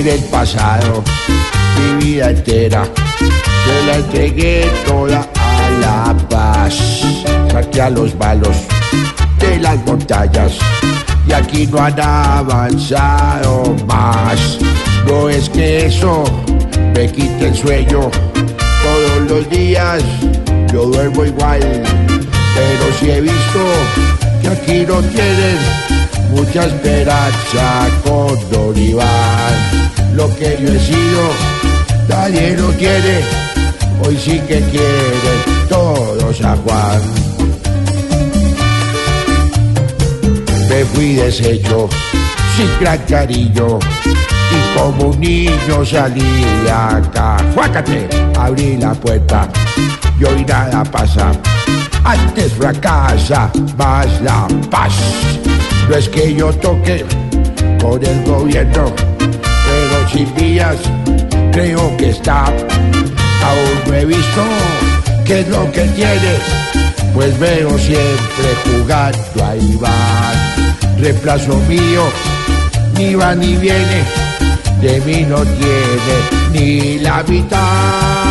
En el pasado, mi vida entera, se la entregué toda a la paz. Saqué a los malos de las montañas y aquí no han avanzado más. No es que eso me quite el sueño, todos los días yo duermo igual, pero si he visto que aquí no tienen mucha esperanza con Don Iván. Lo que yo he sido, nadie lo quiere, hoy sí que quieren todos a Juan. Me fui deshecho, sin gran cariño, y como un niño salí acá. ¡Juácate! Abrí la puerta y hoy nada pasa. Antes fracasa más la paz. No es que yo toque con el gobierno, pero sin días creo que está. Aún no he visto qué es lo que tiene, pues veo siempre jugando a Iván. Reemplazo mío, ni va ni viene, de mí no tiene ni la mitad.